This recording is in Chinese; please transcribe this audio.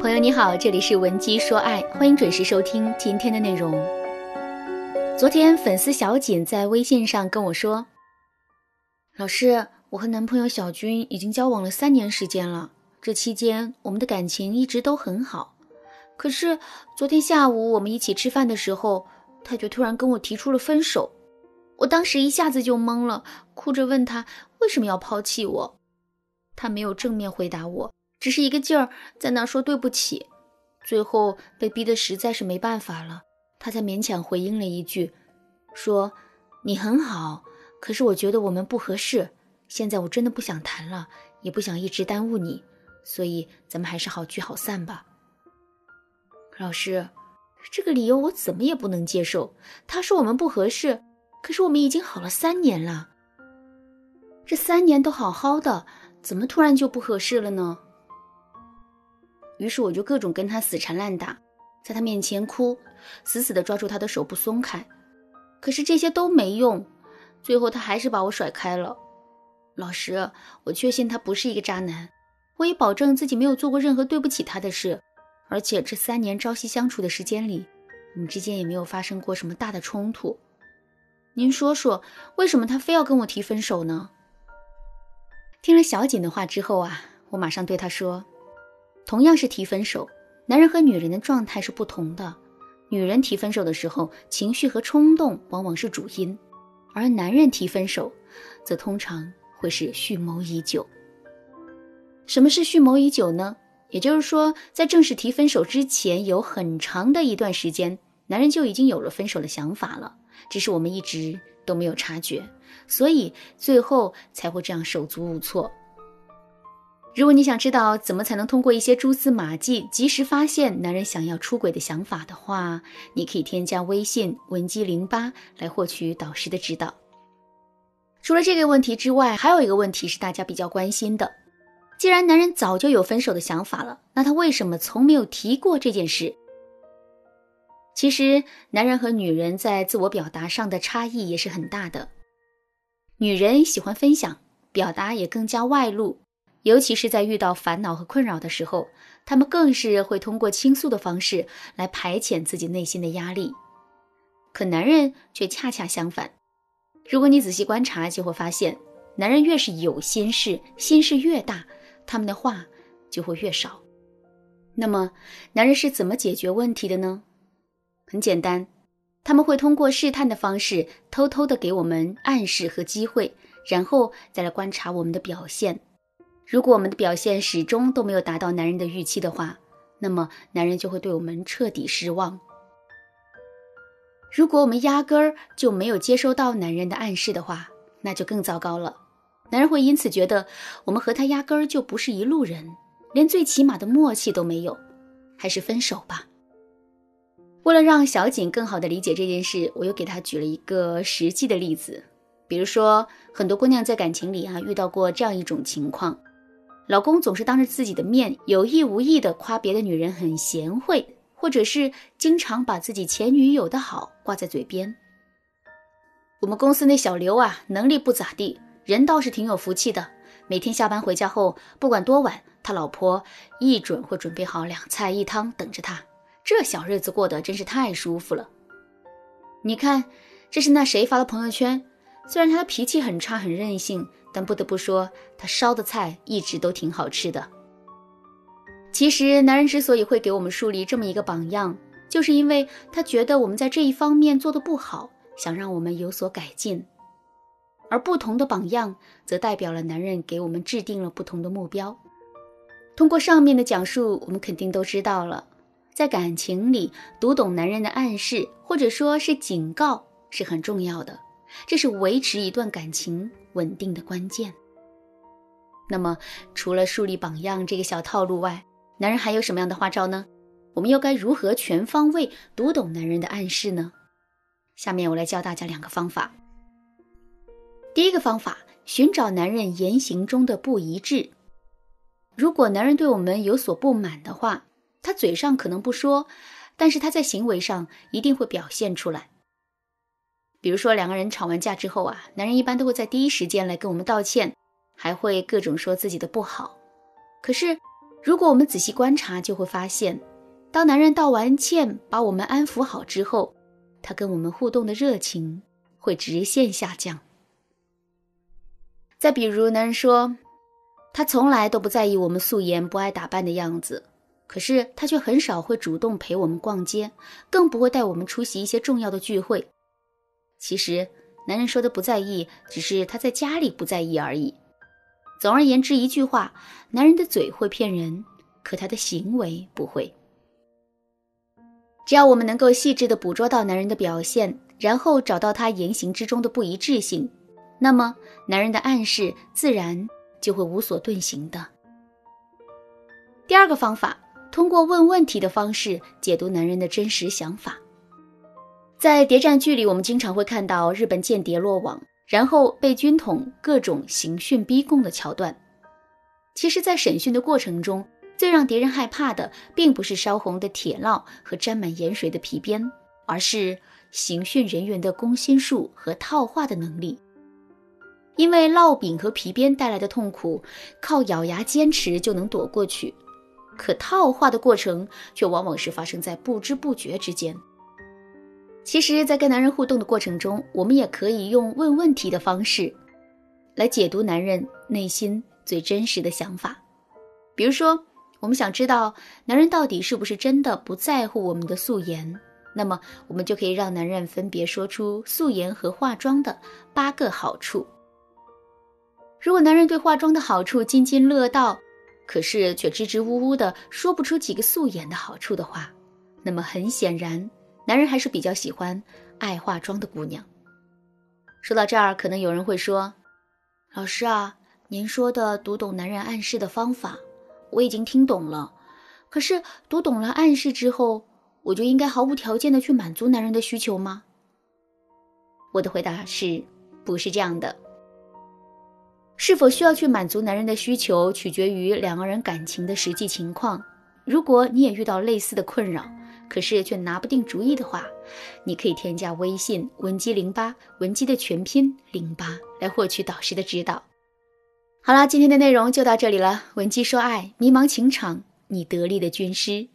朋友你好，这里是文姬说爱，欢迎准时收听今天的内容。昨天粉丝小锦在微信上跟我说：“老师，我和男朋友小军已经交往了三年时间了，这期间我们的感情一直都很好。可是昨天下午我们一起吃饭的时候，他就突然跟我提出了分手。我当时一下子就懵了，哭着问他为什么要抛弃我。他没有正面回答我。”只是一个劲儿在那说对不起，最后被逼得实在是没办法了，他才勉强回应了一句，说：“你很好，可是我觉得我们不合适，现在我真的不想谈了，也不想一直耽误你，所以咱们还是好聚好散吧。”老师，这个理由我怎么也不能接受。他说我们不合适，可是我们已经好了三年了，这三年都好好的，怎么突然就不合适了呢？于是我就各种跟他死缠烂打，在他面前哭，死死地抓住他的手不松开。可是这些都没用，最后他还是把我甩开了。老师，我确信他不是一个渣男，我也保证自己没有做过任何对不起他的事。而且这三年朝夕相处的时间里，我们之间也没有发生过什么大的冲突。您说说，为什么他非要跟我提分手呢？听了小锦的话之后啊，我马上对他说。同样是提分手，男人和女人的状态是不同的。女人提分手的时候，情绪和冲动往往是主因，而男人提分手，则通常会是蓄谋已久。什么是蓄谋已久呢？也就是说，在正式提分手之前，有很长的一段时间，男人就已经有了分手的想法了，只是我们一直都没有察觉，所以最后才会这样手足无措。如果你想知道怎么才能通过一些蛛丝马迹及时发现男人想要出轨的想法的话，你可以添加微信文姬零八来获取导师的指导。除了这个问题之外，还有一个问题是大家比较关心的：既然男人早就有分手的想法了，那他为什么从没有提过这件事？其实，男人和女人在自我表达上的差异也是很大的。女人喜欢分享，表达也更加外露。尤其是在遇到烦恼和困扰的时候，他们更是会通过倾诉的方式来排遣自己内心的压力。可男人却恰恰相反。如果你仔细观察，就会发现，男人越是有心事，心事越大，他们的话就会越少。那么，男人是怎么解决问题的呢？很简单，他们会通过试探的方式，偷偷的给我们暗示和机会，然后再来观察我们的表现。如果我们的表现始终都没有达到男人的预期的话，那么男人就会对我们彻底失望。如果我们压根儿就没有接收到男人的暗示的话，那就更糟糕了。男人会因此觉得我们和他压根儿就不是一路人，连最起码的默契都没有，还是分手吧。为了让小景更好的理解这件事，我又给他举了一个实际的例子，比如说很多姑娘在感情里啊遇到过这样一种情况。老公总是当着自己的面有意无意的夸别的女人很贤惠，或者是经常把自己前女友的好挂在嘴边。我们公司那小刘啊，能力不咋地，人倒是挺有福气的。每天下班回家后，不管多晚，他老婆一准会准备好两菜一汤等着他。这小日子过得真是太舒服了。你看，这是那谁发的朋友圈？虽然他的脾气很差，很任性。但不得不说，他烧的菜一直都挺好吃的。其实，男人之所以会给我们树立这么一个榜样，就是因为他觉得我们在这一方面做的不好，想让我们有所改进。而不同的榜样，则代表了男人给我们制定了不同的目标。通过上面的讲述，我们肯定都知道了，在感情里读懂男人的暗示，或者说是警告，是很重要的。这是维持一段感情稳定的关键。那么，除了树立榜样这个小套路外，男人还有什么样的花招呢？我们又该如何全方位读懂男人的暗示呢？下面我来教大家两个方法。第一个方法，寻找男人言行中的不一致。如果男人对我们有所不满的话，他嘴上可能不说，但是他在行为上一定会表现出来。比如说，两个人吵完架之后啊，男人一般都会在第一时间来跟我们道歉，还会各种说自己的不好。可是，如果我们仔细观察，就会发现，当男人道完歉，把我们安抚好之后，他跟我们互动的热情会直线下降。再比如，男人说，他从来都不在意我们素颜不爱打扮的样子，可是他却很少会主动陪我们逛街，更不会带我们出席一些重要的聚会。其实，男人说的不在意，只是他在家里不在意而已。总而言之，一句话，男人的嘴会骗人，可他的行为不会。只要我们能够细致的捕捉到男人的表现，然后找到他言行之中的不一致性。那么，男人的暗示自然就会无所遁形的。第二个方法，通过问问题的方式解读男人的真实想法。在谍战剧里，我们经常会看到日本间谍落网，然后被军统各种刑讯逼供的桥段。其实，在审讯的过程中，最让敌人害怕的，并不是烧红的铁烙和沾满盐水的皮鞭，而是刑讯人员的攻心术和套话的能力。因为烙饼和皮鞭带来的痛苦，靠咬牙坚持就能躲过去；可套话的过程却往往是发生在不知不觉之间。其实，在跟男人互动的过程中，我们也可以用问问题的方式，来解读男人内心最真实的想法。比如说，我们想知道男人到底是不是真的不在乎我们的素颜，那么我们就可以让男人分别说出素颜和化妆的八个好处。如果男人对化妆的好处津津乐道，可是却支支吾吾的说不出几个素颜的好处的话，那么很显然，男人还是比较喜欢爱化妆的姑娘。说到这儿，可能有人会说：“老师啊，您说的读懂男人暗示的方法，我已经听懂了。可是读懂了暗示之后，我就应该毫无条件的去满足男人的需求吗？”我的回答是：不是这样的。是否需要去满足男人的需求，取决于两个人感情的实际情况。如果你也遇到类似的困扰，可是却拿不定主意的话，你可以添加微信文姬零八，文姬的全拼零八，来获取导师的指导。好啦，今天的内容就到这里了。文姬说爱，迷茫情场，你得力的军师。